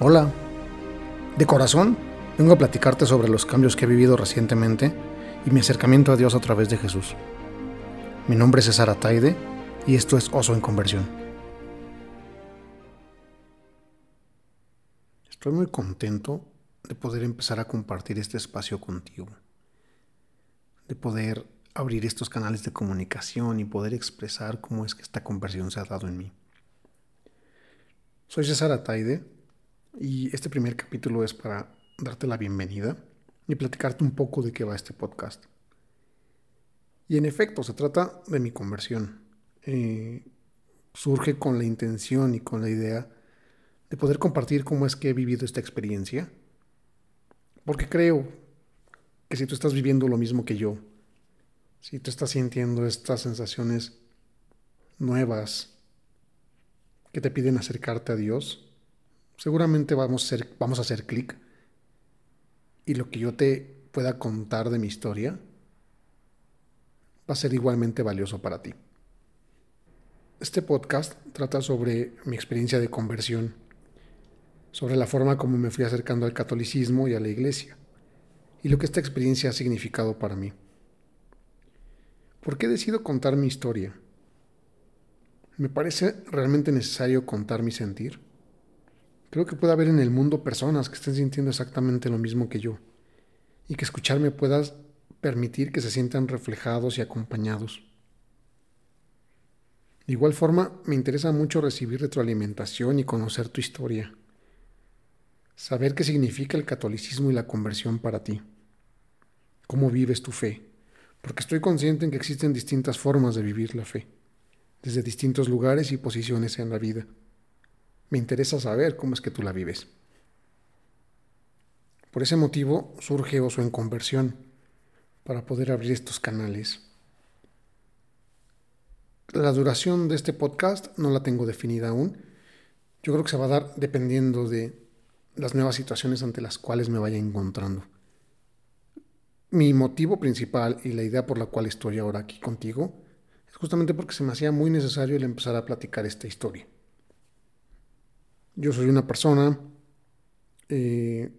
Hola. De corazón, vengo a platicarte sobre los cambios que he vivido recientemente y mi acercamiento a Dios a través de Jesús. Mi nombre es César Ataide y esto es Oso en Conversión. Estoy muy contento de poder empezar a compartir este espacio contigo, de poder abrir estos canales de comunicación y poder expresar cómo es que esta conversión se ha dado en mí. Soy César Ataide y este primer capítulo es para darte la bienvenida y platicarte un poco de qué va este podcast. Y en efecto, se trata de mi conversión. Eh, surge con la intención y con la idea de poder compartir cómo es que he vivido esta experiencia. Porque creo que si tú estás viviendo lo mismo que yo, si tú estás sintiendo estas sensaciones nuevas que te piden acercarte a Dios, seguramente vamos a hacer, clic y lo que yo te pueda contar de mi historia va a ser igualmente valioso para ti. Este podcast trata sobre mi experiencia de conversión, sobre la forma como me fui acercando al catolicismo y a la iglesia, y lo que esta experiencia ha significado para mí. ¿Por qué decido contar mi historia? Me parece realmente necesario contar mi sentir Creo que puede haber en el mundo personas que estén sintiendo exactamente lo mismo que yo y que escucharme puedas permitir que se sientan reflejados y acompañados. De igual forma, me interesa mucho recibir retroalimentación y conocer tu historia. Saber qué significa el catolicismo y la conversión para ti. Cómo vives tu fe. Porque estoy consciente en que existen distintas formas de vivir la fe, desde distintos lugares y posiciones en la vida. Me interesa saber cómo es que tú la vives. Por ese motivo surge Oso en Conversión, para poder abrir estos canales. La duración de este podcast no la tengo definida aún. Yo creo que se va a dar dependiendo de las nuevas situaciones ante las cuales me vaya encontrando. Mi motivo principal y la idea por la cual estoy ahora aquí contigo es justamente porque se me hacía muy necesario el empezar a platicar esta historia. Yo soy una persona eh,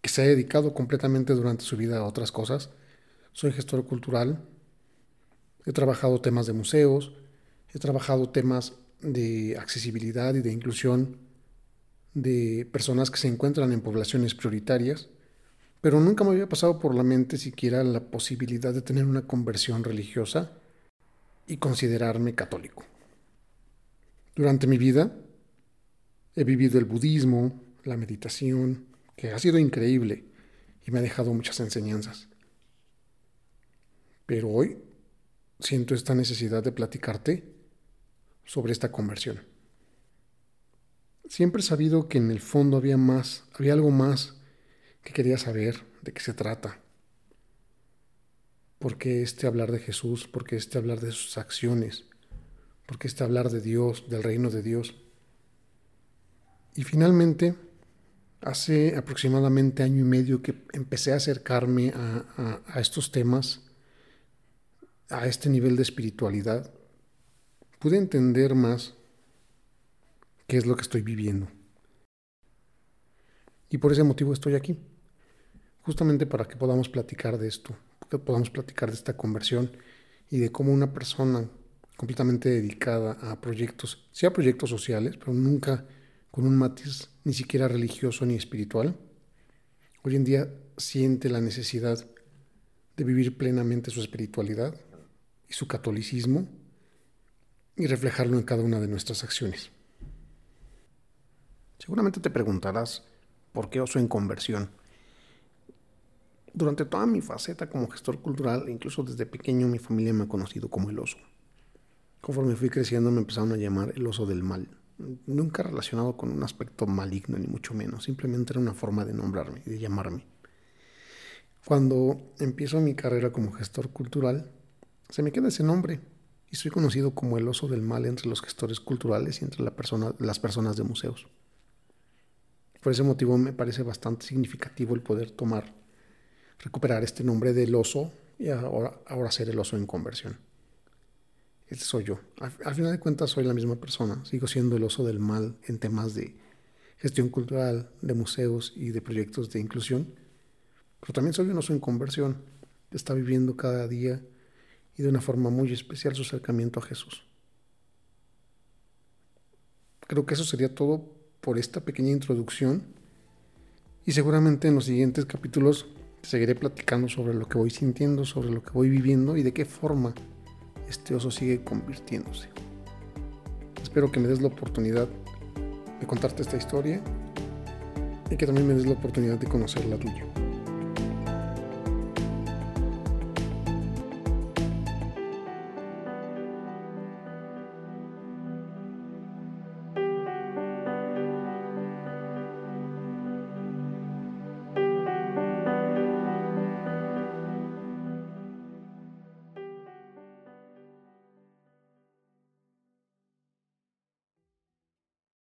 que se ha dedicado completamente durante su vida a otras cosas. Soy gestor cultural, he trabajado temas de museos, he trabajado temas de accesibilidad y de inclusión de personas que se encuentran en poblaciones prioritarias, pero nunca me había pasado por la mente siquiera la posibilidad de tener una conversión religiosa y considerarme católico. Durante mi vida He vivido el budismo, la meditación, que ha sido increíble y me ha dejado muchas enseñanzas. Pero hoy siento esta necesidad de platicarte sobre esta conversión. Siempre he sabido que en el fondo había más, había algo más que quería saber de qué se trata. ¿Por qué este hablar de Jesús? ¿Por qué este hablar de sus acciones? ¿Por qué este hablar de Dios, del reino de Dios? Y finalmente, hace aproximadamente año y medio que empecé a acercarme a, estos temas, a este nivel de espiritualidad, pude entender más qué es lo que estoy viviendo. Y por ese motivo estoy aquí, justamente para que podamos platicar de esto, que podamos platicar de esta conversión y de cómo una persona completamente dedicada a proyectos, sea proyectos sociales, pero nunca con un matiz ni siquiera religioso ni espiritual, hoy en día siente la necesidad de vivir plenamente su espiritualidad y su catolicismo y reflejarlo en cada una de nuestras acciones. Seguramente te preguntarás por qué oso en conversión. Durante toda mi faceta como gestor cultural, incluso desde pequeño, mi familia me ha conocido como el oso. Conforme fui creciendo, me empezaron a llamar el oso del mal nunca relacionado con un aspecto maligno, ni mucho menos. Simplemente era una forma de nombrarme de llamarme. Cuando empiezo mi carrera como gestor cultural, se me queda ese nombre y soy conocido como el oso del mal entre los gestores culturales y entre la persona, las personas de museos. Por ese motivo me parece bastante significativo el poder tomar, recuperar este nombre del oso y ahora, ahora ser el oso en conversión. Este soy yo. Al, final de cuentas soy la misma persona. Sigo siendo el oso del mal en temas de gestión cultural, de museos y de proyectos de inclusión, pero también soy un oso en conversión, está viviendo cada día y de una forma muy especial su acercamiento a Jesús. Creo que eso sería todo por esta pequeña introducción y seguramente en los siguientes capítulos seguiré platicando sobre lo que voy sintiendo, sobre lo que voy viviendo y de qué forma este oso sigue convirtiéndose. Espero que me des la oportunidad de contarte esta historia y que también me des la oportunidad de conocer la tuya.